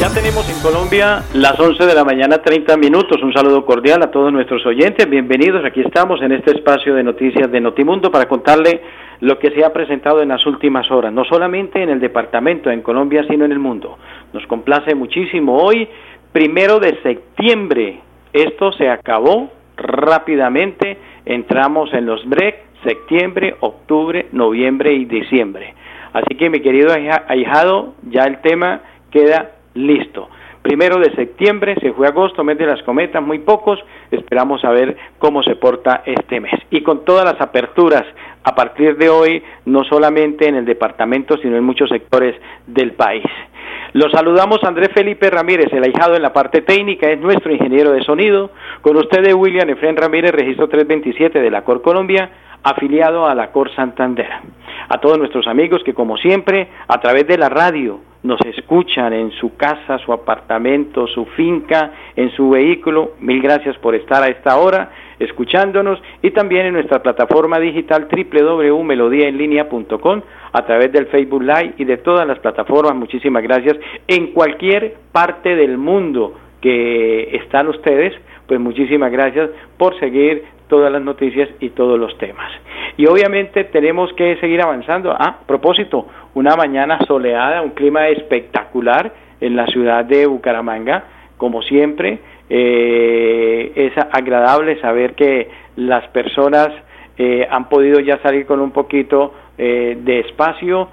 Ya tenemos en Colombia las 11 de la mañana 30 minutos. Un saludo cordial a todos nuestros oyentes. Bienvenidos. Aquí estamos en este espacio de noticias de Notimundo para contarle lo que se ha presentado en las últimas horas, no solamente en el departamento, en Colombia, sino en el mundo. Nos complace muchísimo. Hoy, primero de septiembre, esto se acabó rápidamente. Entramos en los break, septiembre, octubre, noviembre y diciembre. Así que mi querido ahijado, ya el tema queda listo. Primero de septiembre, se fue agosto, mes de las cometas, muy pocos, esperamos a ver cómo se porta este mes. Y con todas las aperturas a partir de hoy, no solamente en el departamento, sino en muchos sectores del país. Los saludamos Andrés Felipe Ramírez, el ahijado en la parte técnica, es nuestro ingeniero de sonido. Con ustedes William Efren Ramírez, registro 327 de la Cor Colombia, afiliado a la Cor Santander. A todos nuestros amigos que como siempre, a través de la radio, nos escuchan en su casa, su apartamento, su finca, en su vehículo. Mil gracias por estar a esta hora escuchándonos y también en nuestra plataforma digital www.melodiaenlinea.com a través del Facebook Live y de todas las plataformas. Muchísimas gracias. En cualquier parte del mundo que están ustedes, pues muchísimas gracias por seguir todas las noticias y todos los temas. Y obviamente tenemos que seguir avanzando. Ah, a propósito, una mañana soleada, un clima espectacular en la ciudad de Bucaramanga, como siempre. Eh, es agradable saber que las personas eh, han podido ya salir con un poquito eh, de espacio,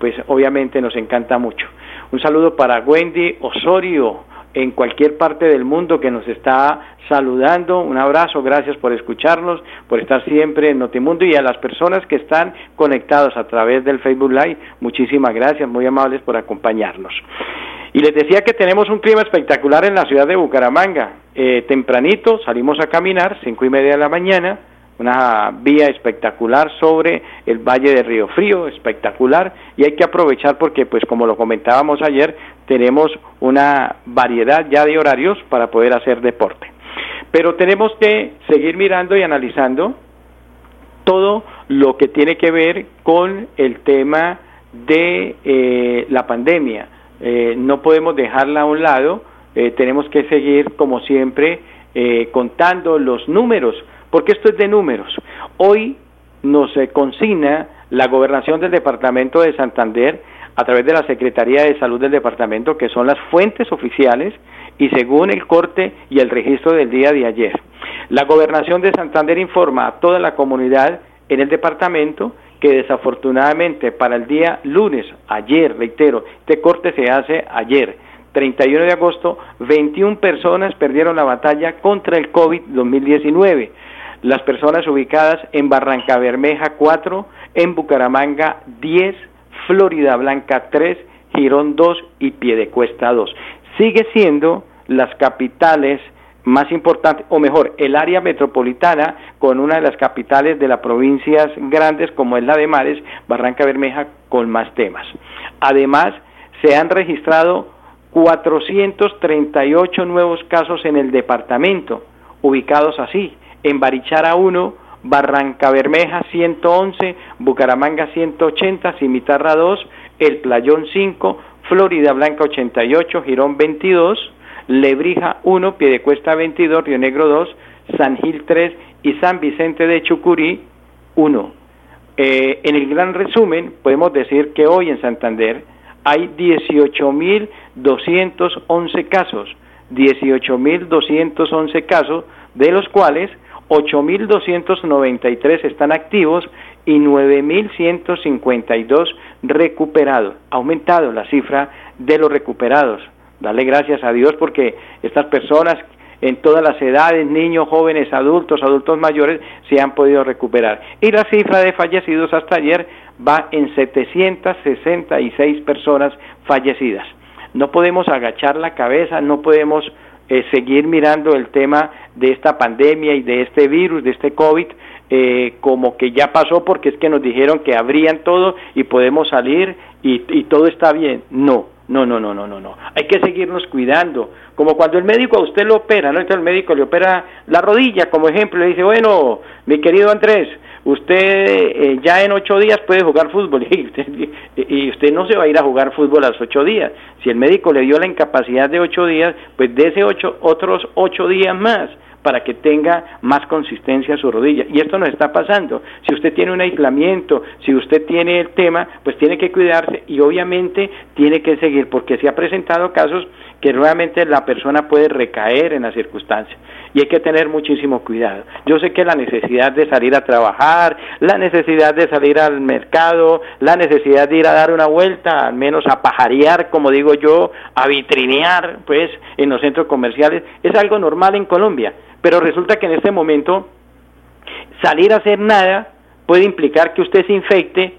pues obviamente nos encanta mucho. Un saludo para Wendy Osorio en cualquier parte del mundo que nos está saludando. Un abrazo, gracias por escucharnos, por estar siempre en Notimundo y a las personas que están conectados a través del Facebook Live, muchísimas gracias, muy amables por acompañarnos. Y les decía que tenemos un clima espectacular en la ciudad de Bucaramanga. Eh, tempranito salimos a caminar, cinco y media de la mañana, una vía espectacular sobre el Valle de Río Frío, espectacular, y hay que aprovechar porque, pues como lo comentábamos ayer, tenemos una variedad ya de horarios para poder hacer deporte. Pero tenemos que seguir mirando y analizando todo lo que tiene que ver con el tema de eh, la pandemia. Eh, no podemos dejarla a un lado, eh, tenemos que seguir, como siempre, contando los números, porque esto es de números. Hoy nos consigna la gobernación del departamento de Santander a través de la Secretaría de Salud del departamento, que son las fuentes oficiales y según el corte y el registro del día de ayer. La gobernación de Santander informa a toda la comunidad en el departamento que desafortunadamente para el día lunes, ayer, reitero, este corte se hace ayer, 31 de agosto, 21 personas perdieron la batalla contra el COVID-2019. Las personas ubicadas en Barranca Bermeja 4, en Bucaramanga 10, Florida Blanca 3, Girón 2 y Piedecuesta 2 sigue siendo las capitales más importantes, o mejor, el área metropolitana con una de las capitales de las provincias grandes como es la de Mares, Barranca Bermeja, con más temas. Además, se han registrado 438 nuevos casos en el departamento, ubicados así, en Barichara 1, Barranca Bermeja 111, Bucaramanga 180, Cimitarra 2, El Playón 5, Florida Blanca 88, Girón 22, Lebrija 1, Piedecuesta 22, Río Negro 2, San Gil 3 y San Vicente de Chucurí 1. Eh, en el gran resumen, podemos decir que hoy en Santander hay 18.211 casos, 18.211 casos, de los cuales 8.293 están activos y 9.152 recuperados. Ha aumentado la cifra de los recuperados. Dale gracias a Dios porque estas personas en todas las edades, niños, jóvenes, adultos, adultos mayores, se han podido recuperar. Y la cifra de fallecidos hasta ayer va en 766 personas fallecidas. No podemos agachar la cabeza, no podemos eh, seguir mirando el tema de esta pandemia y de este virus, de este COVID, eh, como que ya pasó porque es que nos dijeron que abrían todo y podemos salir y, todo está bien. No, no, no, no, no, no, no. Hay que seguirnos cuidando. Como cuando el médico a usted lo opera, ¿no? Entonces el médico le opera la rodilla, como ejemplo, le dice, bueno, mi querido Andrés, usted eh, ya en ocho días puede jugar fútbol y usted, y usted no se va a ir a jugar fútbol a los ocho días. Si el médico le dio la incapacidad de ocho días, pues de ese ocho, otros ocho días más para que tenga más consistencia su rodilla. Y esto nos está pasando. Si usted tiene un aislamiento, si usted tiene el tema, pues tiene que cuidarse y obviamente tiene que seguir, porque se ha presentado casos que nuevamente la persona puede recaer en las circunstancias y hay que tener muchísimo cuidado. Yo sé que la necesidad de salir a trabajar, la necesidad de salir al mercado, la necesidad de ir a dar una vuelta, al menos a pajarear, como digo yo, a vitrinear, pues, en los centros comerciales, es algo normal en Colombia, pero resulta que en este momento salir a hacer nada puede implicar que usted se infecte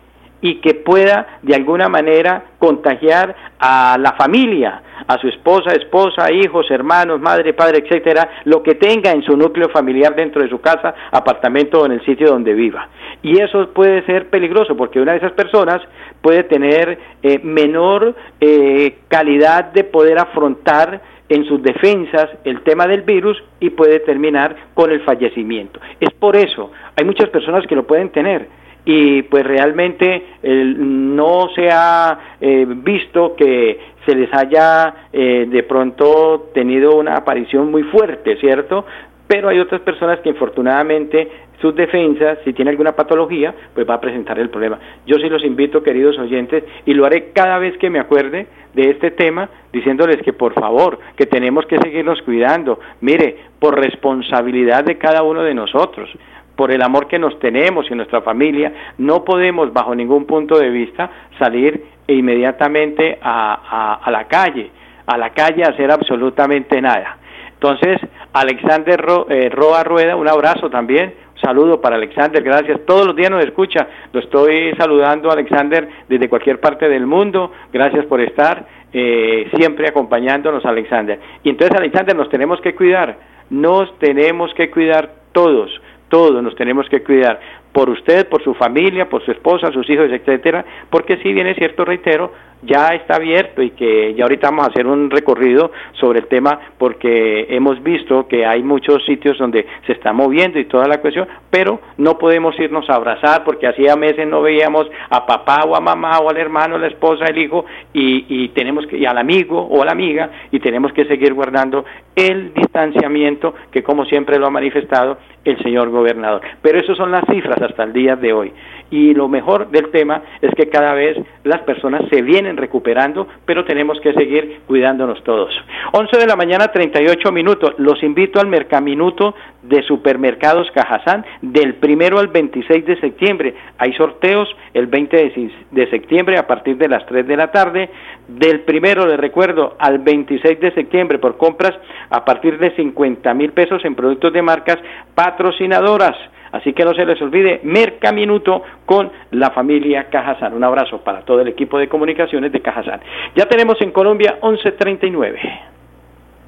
y que pueda de alguna manera contagiar a la familia, a su esposa, esposa, hijos, hermanos, madre, padre, etcétera, lo que tenga en su núcleo familiar dentro de su casa, apartamento o en el sitio donde viva. Y eso puede ser peligroso porque una de esas personas puede tener eh, menor eh, calidad de poder afrontar en sus defensas el tema del virus y puede terminar con el fallecimiento. Es por eso, hay muchas personas que lo pueden tener y pues realmente no se ha eh, visto que se les haya eh, de pronto tenido una aparición muy fuerte, ¿cierto? Pero hay otras personas que infortunadamente sus defensas, si tiene alguna patología, pues va a presentar el problema. Yo sí los invito, queridos oyentes, y lo haré cada vez que me acuerde de este tema, diciéndoles que por favor, que tenemos que seguirnos cuidando. Mire, por responsabilidad de cada uno de nosotros por el amor que nos tenemos y nuestra familia, no podemos bajo ningún punto de vista salir inmediatamente a, a, la calle, a la calle a hacer absolutamente nada. Entonces, Alexander eh, Roa Rueda, un abrazo también, saludo para Alexander, gracias. Todos los días nos escucha, lo estoy saludando Alexander desde cualquier parte del mundo, gracias por estar eh, siempre acompañándonos Alexander. Y entonces Alexander nos tenemos que cuidar, nos tenemos que cuidar todos todos nos tenemos que cuidar por usted, por su familia, por su esposa, sus hijos, etcétera, porque si bien es cierto, reitero, ya está abierto y que ya ahorita vamos a hacer un recorrido sobre el tema porque hemos visto que hay muchos sitios donde se está moviendo y toda la cuestión, pero no podemos irnos a abrazar porque hacía meses no veíamos a papá o a mamá o al hermano, la esposa, el hijo y, y tenemos que y al amigo o a la amiga y tenemos que seguir guardando el distanciamiento que como siempre lo ha manifestado el señor gobernador. Pero esas son las cifras hasta el día de hoy. Y lo mejor del tema es que cada vez las personas se vienen recuperando, pero tenemos que seguir cuidándonos todos. 11 de la mañana, 38 minutos. Los invito al Mercaminuto de Supermercados Cajazán del primero al 26 de septiembre. Hay sorteos el 20 de septiembre a partir de las 3 de la tarde. Del primero, les recuerdo, al 26 de septiembre por compras a partir de 50 mil pesos en productos de marcas patrocinadoras. Así que no se les olvide, Merca Minuto con la familia Cajazán. Un abrazo para todo el equipo de comunicaciones de Cajazán. Ya tenemos en Colombia 1139.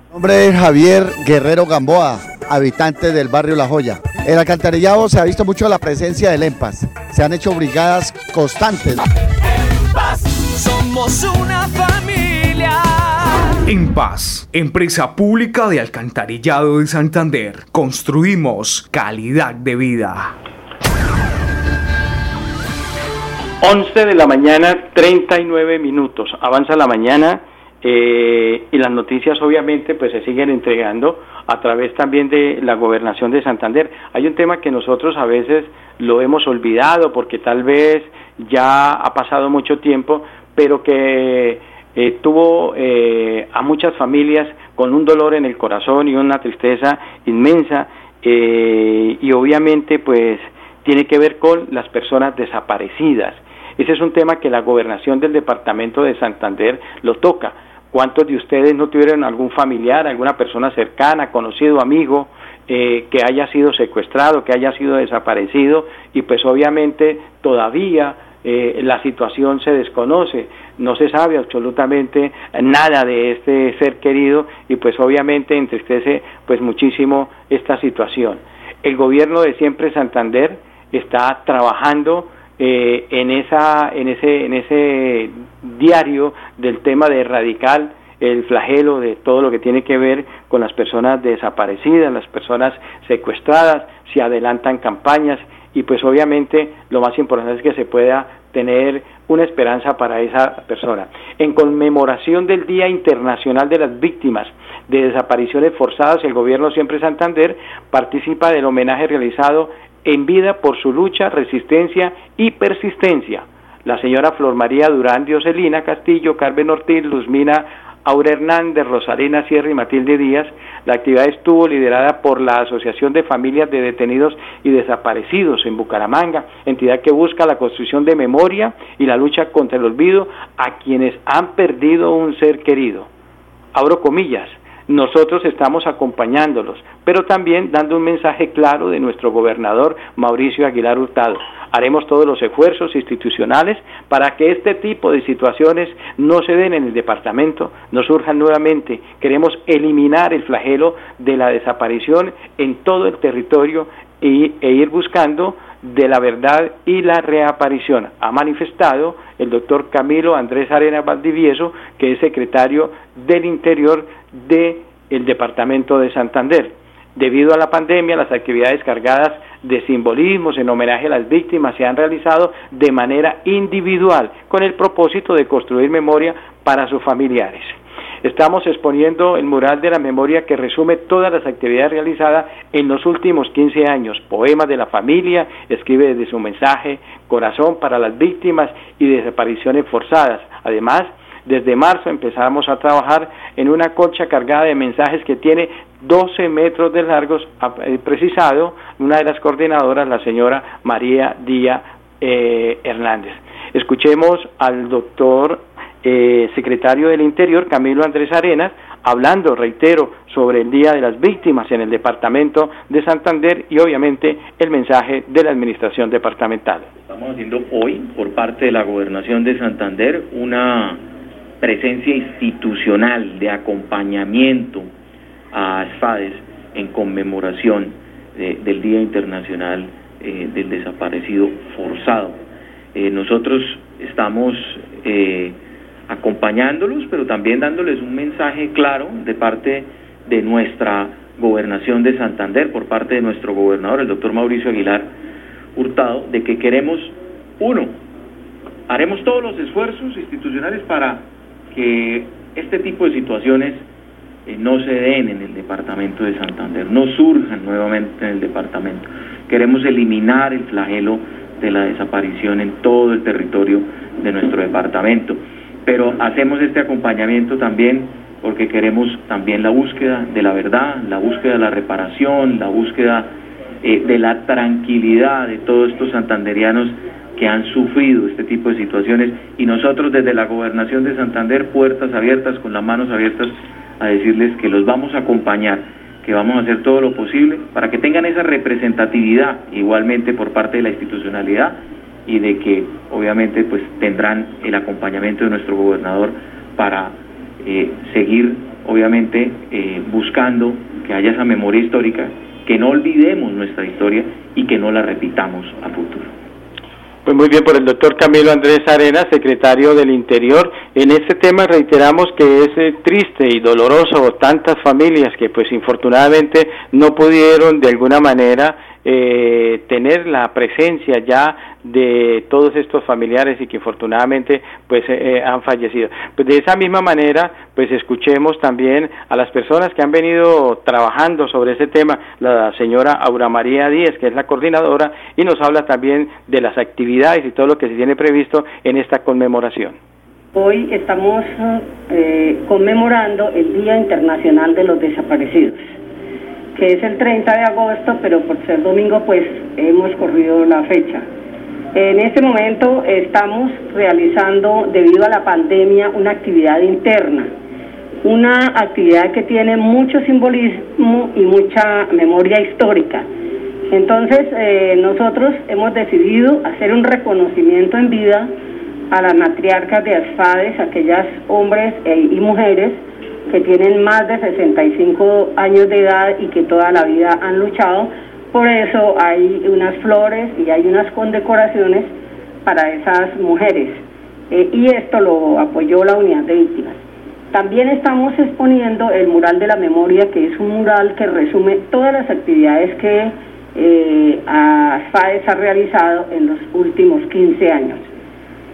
Mi nombre es Javier Guerrero Gamboa, habitante del barrio La Joya. En el alcantarillado se ha visto mucho la presencia del EMPAS. Se han hecho brigadas constantes. somos una familia. En Paz, empresa pública de alcantarillado de Santander, construimos calidad de vida. 11 de la mañana, 39 minutos. Avanza la mañana eh, y las noticias obviamente pues se siguen entregando a través también de la gobernación de Santander. Hay un tema que nosotros a veces lo hemos olvidado porque tal vez ya ha pasado mucho tiempo, pero que eh, tuvo eh, a muchas familias con un dolor en el corazón y una tristeza inmensa eh, y obviamente pues tiene que ver con las personas desaparecidas. Ese es un tema que la gobernación del departamento de Santander lo toca. ¿Cuántos de ustedes no tuvieron algún familiar, alguna persona cercana, conocido, amigo, que haya sido secuestrado, que haya sido desaparecido y pues obviamente todavía eh, la situación se desconoce, no se sabe absolutamente nada de este ser querido y pues obviamente entristece pues muchísimo esta situación. El gobierno de siempre Santander está trabajando eh, en esa en ese en ese diario del tema de radical el flagelo de todo lo que tiene que ver con las personas desaparecidas, las personas secuestradas, se adelantan campañas y pues obviamente lo más importante es que se pueda tener una esperanza para esa persona. En conmemoración del Día Internacional de las Víctimas de Desapariciones Forzadas, el Gobierno Siempre Santander participa del homenaje realizado en vida por su lucha, resistencia y persistencia. La señora Flor María Durán Dioselina Castillo, Carmen Ortiz, Luzmina Aura Hernández, Rosalina Sierra y Matilde Díaz. La actividad estuvo liderada por la Asociación de Familias de Detenidos y Desaparecidos en Bucaramanga, entidad que busca la construcción de memoria y la lucha contra el olvido a quienes han perdido un ser querido. Abro comillas, nosotros estamos acompañándolos, pero también dando un mensaje claro de nuestro gobernador Mauricio Aguilar Hurtado. Haremos todos los esfuerzos institucionales para que este tipo de situaciones no se den en el departamento, no surjan nuevamente. Queremos eliminar el flagelo de la desaparición en todo el territorio y, e ir buscando de la verdad y la reaparición. Ha manifestado el doctor Camilo Andrés Arena Valdivieso, que es secretario del Interior del el Departamento de Santander. Debido a la pandemia, las actividades cargadas de simbolismos en homenaje a las víctimas se han realizado de manera individual con el propósito de construir memoria para sus familiares. Estamos exponiendo el mural de la memoria que resume todas las actividades realizadas en los últimos 15 años. Poemas de la familia, escribe desde su mensaje, corazón para las víctimas y desapariciones forzadas. Además, desde marzo empezamos a trabajar en una colcha cargada de mensajes que tiene 12 metros de largos, eh, precisado una de las coordinadoras, la señora María Díaz eh, Hernández. Escuchemos al doctor eh, secretario del Interior, Camilo Andrés Arenas, hablando, reitero, sobre el Día de las Víctimas en el Departamento de Santander y obviamente el mensaje de la Administración Departamental. Estamos haciendo hoy, por parte de la Gobernación de Santander, una presencia institucional de acompañamiento a ASFADES en conmemoración del Día Internacional eh, del Desaparecido Forzado. Eh, nosotros estamos eh, acompañándolos, pero también dándoles un mensaje claro de parte de nuestra gobernación de Santander, por parte de nuestro gobernador, el doctor Mauricio Aguilar Hurtado, de que queremos, uno, haremos todos los esfuerzos institucionales para que este tipo de situaciones eh, no se den en el departamento de Santander, no surjan nuevamente en el departamento. Queremos eliminar el flagelo de la desaparición en todo el territorio de nuestro departamento. Pero hacemos este acompañamiento también porque queremos también la búsqueda de la verdad, la búsqueda de la reparación, la búsqueda eh, de la tranquilidad de todos estos santanderianos que han sufrido este tipo de situaciones y nosotros desde la gobernación de Santander, puertas abiertas, con las manos abiertas, a decirles que los vamos a acompañar, que vamos a hacer todo lo posible para que tengan esa representatividad igualmente por parte de la institucionalidad y de que obviamente pues tendrán el acompañamiento de nuestro gobernador para eh, seguir obviamente eh, buscando que haya esa memoria histórica, que no olvidemos nuestra historia y que no la repitamos a futuro. Pues muy bien, por el doctor Camilo Andrés Arena, secretario del Interior. En este tema reiteramos que es eh, triste y doloroso tantas familias que pues infortunadamente no pudieron de alguna manera eh, tener la presencia ya de todos estos familiares y que infortunadamente pues eh, eh, han fallecido. Pues de esa misma manera pues escuchemos también a las personas que han venido trabajando sobre ese tema, la señora Aura María Díez, que es la coordinadora, y nos habla también de las actividades y todo lo que se tiene previsto en esta conmemoración. Hoy estamos conmemorando el Día Internacional de los Desaparecidos que es el 30 de agosto, pero por ser domingo pues hemos corrido la fecha. En este momento estamos realizando, debido a la pandemia, una actividad interna, una actividad que tiene mucho simbolismo y mucha memoria histórica, Entonces, eh, nosotros hemos decidido hacer un reconocimiento en vida a las matriarcas de ASFADES, aquellas hombres e, y mujeres que tienen más de 65 años de edad y que toda la vida han luchado. Por eso hay unas flores y hay unas condecoraciones para esas mujeres. Eh, y esto lo apoyó la unidad de víctimas. También estamos exponiendo el mural de la memoria, que es un mural que resume todas las actividades que eh, ha realizado en los últimos 15 años.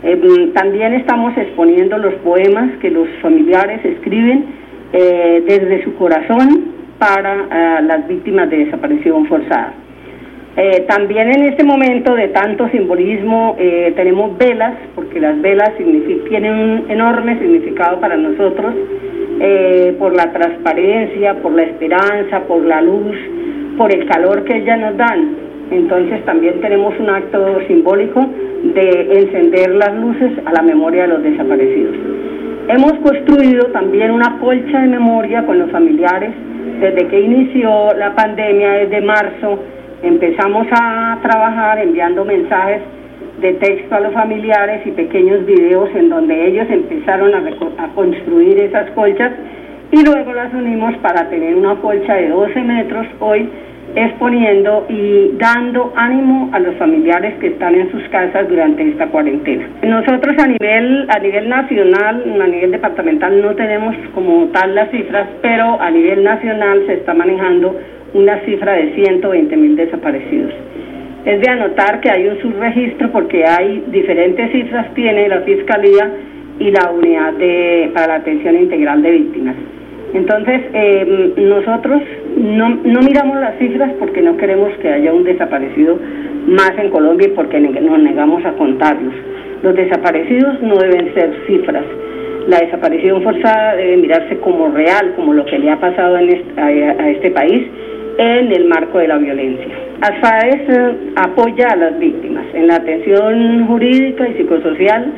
Eh, también estamos exponiendo los poemas que los familiares escriben eh, desde su corazón para eh, las víctimas de desaparición forzada. también en este momento de tanto simbolismo tenemos velas, porque las velas tienen un enorme significado para nosotros, por la transparencia, por la esperanza, por la luz, por el calor que ellas nos dan. Entonces también tenemos un acto simbólico de encender las luces a la memoria de los desaparecidos. Hemos construido también una colcha de memoria con los familiares. Desde que inició la pandemia, desde marzo, empezamos a trabajar enviando mensajes de texto a los familiares y pequeños videos en donde ellos empezaron a, a construir esas colchas. Y luego las unimos para tener una colcha de 12 metros. Hoy exponiendo y dando ánimo a los familiares que están en sus casas durante esta cuarentena. Nosotros a nivel a nivel nacional, a nivel departamental no tenemos como tal las cifras, pero a nivel nacional se está manejando una cifra de 120 mil desaparecidos. Es de anotar que hay un subregistro porque hay diferentes cifras tiene la Fiscalía y la Unidad de, para la Atención Integral de Víctimas. Entonces, eh, nosotros no, no miramos las cifras porque no queremos que haya un desaparecido más en Colombia y porque nos negamos a contarlos. Los desaparecidos no deben ser cifras. La desaparición forzada debe mirarse como real, como lo que le ha pasado en a, este país en el marco de la violencia. ASFAES eh, apoya a las víctimas en la atención jurídica y psicosocial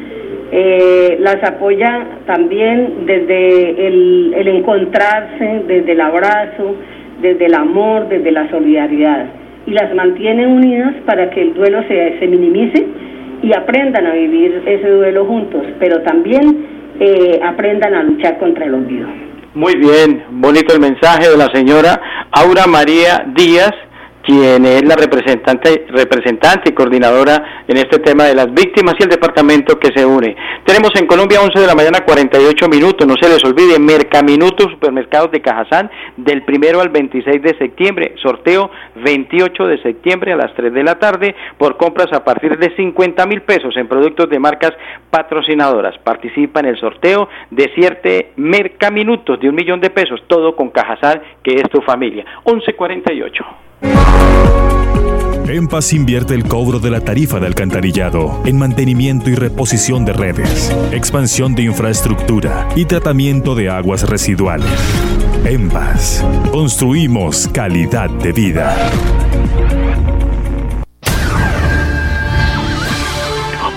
eh, las apoya también desde el, encontrarse, desde el abrazo, desde el amor, desde la solidaridad y las mantiene unidas para que el duelo se, se minimice y aprendan a vivir ese duelo juntos, pero también eh, aprendan a luchar contra el olvido. Muy bien, bonito el mensaje de la señora Aura María Díaz quien es la representante, representante y coordinadora en este tema de las víctimas y el departamento que se une. Tenemos en Colombia 11 de la mañana 48 minutos, no se les olvide, Mercaminuto Supermercados de Cajazán del primero al 26 de septiembre, sorteo 28 de septiembre a las 3 de la tarde por compras a partir de 50 mil pesos en productos de marcas patrocinadoras. Participa en el sorteo de siete Mercaminutos de un millón de pesos, todo con Cajazán, que es tu familia. 1148. En Paz invierte el cobro de la tarifa de alcantarillado en mantenimiento y reposición de redes, expansión de infraestructura y tratamiento de aguas residuales. En Paz, construimos calidad de vida.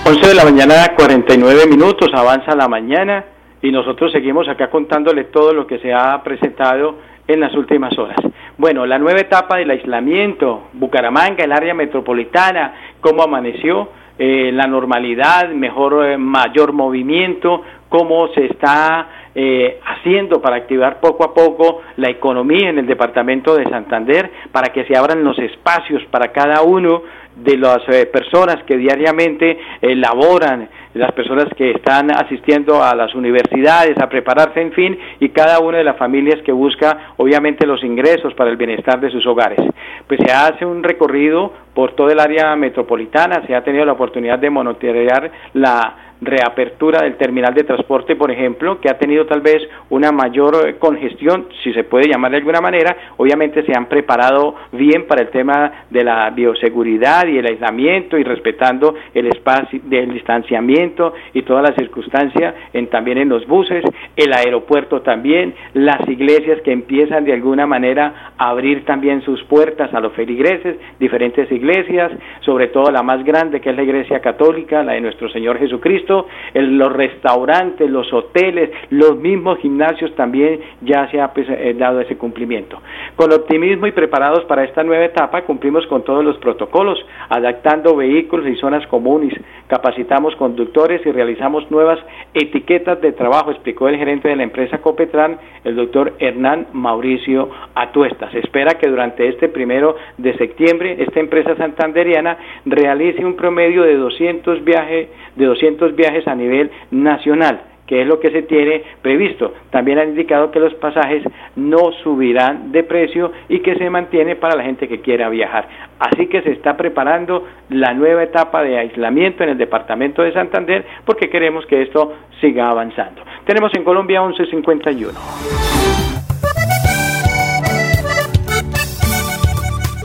11 de la mañana, 49 minutos, avanza la mañana y nosotros seguimos acá contándole todo lo que se ha presentado en las últimas horas. Bueno, la nueva etapa del aislamiento, Bucaramanga, el área metropolitana, cómo amaneció, eh, la normalidad, mejor, eh, mayor movimiento, cómo se está eh, haciendo para activar poco a poco la economía en el departamento de Santander, para que se abran los espacios para cada uno de las personas que diariamente laboran las personas que están asistiendo a las universidades, a prepararse, en fin, y cada una de las familias que busca, obviamente, los ingresos para el bienestar de sus hogares. Pues se hace un recorrido por todo el área metropolitana, se ha tenido la oportunidad de monitorear la reapertura del terminal de transporte, por ejemplo, que ha tenido tal vez una mayor eh, congestión, si se puede llamar de alguna manera, obviamente se han preparado bien para el tema de la bioseguridad y el aislamiento y respetando el espacio del distanciamiento y todas las circunstancias en, también en los buses, el aeropuerto también, las iglesias que empiezan de alguna manera a abrir también sus puertas a los feligreses, diferentes iglesias sobre todo la más grande que es la Iglesia Católica, la de nuestro Señor Jesucristo, los restaurantes, los hoteles, los mismos gimnasios también ya se ha pues, eh, dado ese cumplimiento. Con optimismo y preparados para esta nueva etapa, cumplimos con todos los protocolos, adaptando vehículos y zonas comunes, capacitamos conductores y realizamos nuevas etiquetas de trabajo, explicó el gerente de la empresa Copetran, el doctor Hernán Mauricio Atuesta. Se espera que durante este primero de septiembre esta empresa santanderiana realice un promedio de 200 viajes, de 200 viajes a nivel nacional que es lo que se tiene previsto. También han indicado que los pasajes no subirán de precio y que se mantiene para la gente que quiera viajar. Así que se está preparando la nueva etapa de aislamiento en el departamento de Santander porque queremos que esto siga avanzando. Tenemos en Colombia 1151.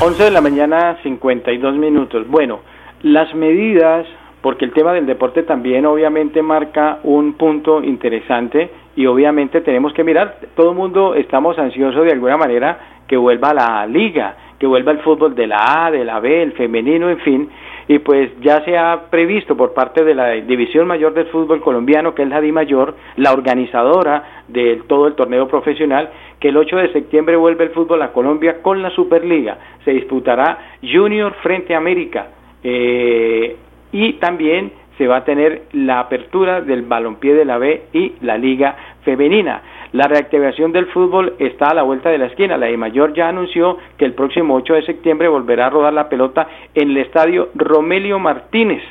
11 de la mañana, 52 minutos. Bueno, las medidas, porque el tema del deporte también obviamente marca un punto interesante y obviamente tenemos que mirar, todo el mundo estamos ansiosos de alguna manera que vuelva la liga, que vuelva el fútbol de la A, de la B, el femenino, en fin, y pues ya se ha previsto por parte de la División Mayor del Fútbol Colombiano, que es la Di Mayor, la organizadora de todo el torneo profesional, que el 8 de septiembre vuelve el fútbol a Colombia con la Superliga. Se disputará Junior frente a América eh, y también se va a tener la apertura del balompié de la B y la Liga Femenina. La reactivación del fútbol está a la vuelta de la esquina. La de Mayor ya anunció que el próximo 8 de septiembre volverá a rodar la pelota en el estadio Romelio Martínez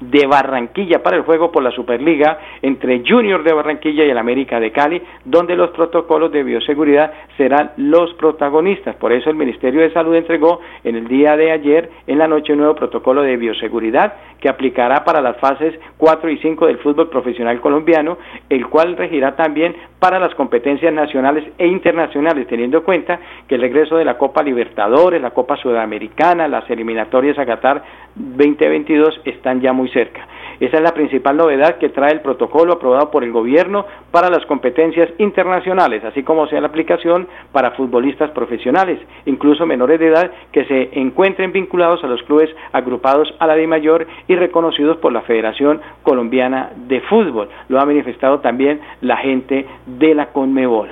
de Barranquilla para el juego por la Superliga entre Junior de Barranquilla y el América de Cali, donde los protocolos de bioseguridad serán los protagonistas. Por eso el Ministerio de Salud entregó en el día de ayer, en la noche, un nuevo protocolo de bioseguridad que aplicará para las fases 4 y 5 del fútbol profesional colombiano, el cual regirá también para las competencias nacionales e internacionales, teniendo en cuenta que el regreso de la Copa Libertadores, la Copa Sudamericana, las eliminatorias a Qatar 2022 están ya muy cerca. Esa es la principal novedad que trae el protocolo aprobado por el gobierno para las competencias internacionales, así como sea la aplicación para futbolistas profesionales, incluso menores de edad que se encuentren vinculados a los clubes agrupados a la de mayor y reconocidos por la Federación Colombiana de Fútbol. Lo ha manifestado también la gente de la Conmebol.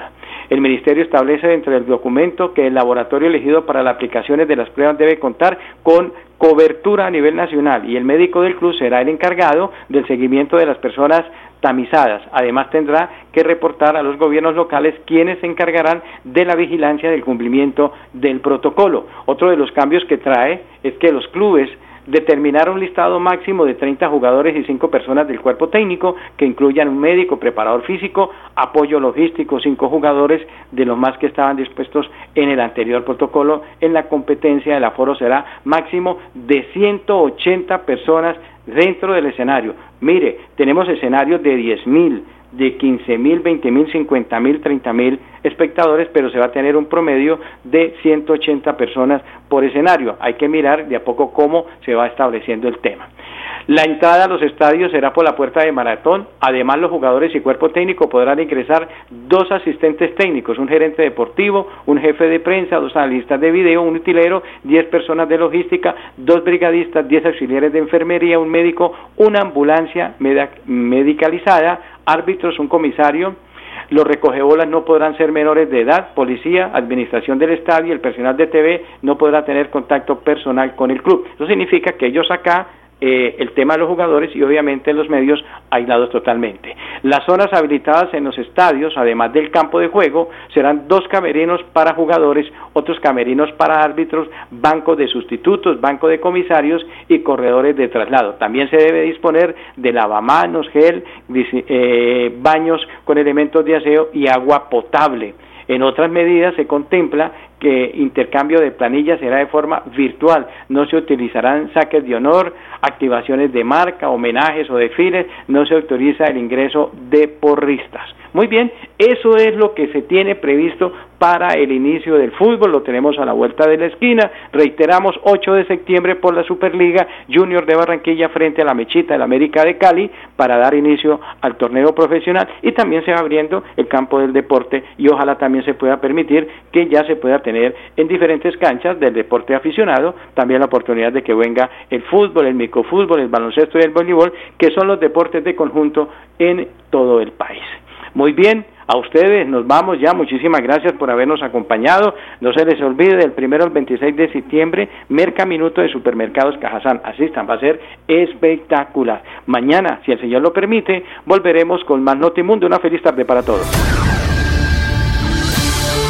El Ministerio establece dentro del documento que el laboratorio elegido para las aplicaciones de las pruebas debe contar con cobertura a nivel nacional y el médico del club será el encargado del seguimiento de las personas tamizadas. Además tendrá que reportar a los gobiernos locales quienes se encargarán de la vigilancia del cumplimiento del protocolo. Otro de los cambios que trae es que los clubes determinar un listado máximo de 30 jugadores y 5 personas del cuerpo técnico que incluyan un médico, preparador físico, apoyo logístico, 5 jugadores de los más que estaban dispuestos en el anterior protocolo. En la competencia el aforo será máximo de 180 personas dentro del escenario. Mire, tenemos escenarios de 10 mil, de 15 mil, 20 mil, 50 mil, 30 mil espectadores, pero se va a tener un promedio de 180 personas por escenario. Hay que mirar de a poco cómo se va estableciendo el tema. La entrada a los estadios será por la puerta de maratón. Además, los jugadores y cuerpo técnico podrán ingresar dos asistentes técnicos, un gerente deportivo, un jefe de prensa, dos analistas de video, un utilero, diez personas de logística, dos brigadistas, diez auxiliares de enfermería, un médico, una ambulancia medicalizada, árbitros, un comisario, los recogebolas no podrán ser menores de edad, policía, administración del estadio, el personal de TV no podrá tener contacto personal con el club. Eso significa que ellos acá eh, el tema de los jugadores y obviamente los medios aislados totalmente. Las zonas habilitadas en los estadios, además del campo de juego, serán dos camerinos para jugadores, otros camerinos para árbitros, bancos de sustitutos, banco de comisarios y corredores de traslado. También se debe disponer de lavamanos, gel, eh, baños con elementos de aseo y agua potable. En otras medidas se contempla que intercambio de planillas será de forma virtual, no se utilizarán saques de honor, activaciones de marca, homenajes o desfiles, no se autoriza el ingreso de porristas. Muy bien, eso es lo que se tiene previsto para el inicio del fútbol, lo tenemos a la vuelta de la esquina, reiteramos 8 de septiembre por la Superliga Junior de Barranquilla frente a la Mechita del América de Cali para dar inicio al torneo profesional. Y también se va abriendo el campo del deporte y ojalá también se pueda permitir que ya se pueda en diferentes canchas del deporte aficionado también la oportunidad de que venga el fútbol, el microfútbol, el baloncesto y el voleibol, que son los deportes de conjunto en todo el país. Muy bien, a ustedes nos vamos ya. Muchísimas gracias por habernos acompañado. No se les olvide del primero al 26 de septiembre, Merca Minuto de Supermercados Cajazán. Asistan, va a ser espectacular. Mañana, si el Señor lo permite, volveremos con más Notimundo. Una feliz tarde para todos.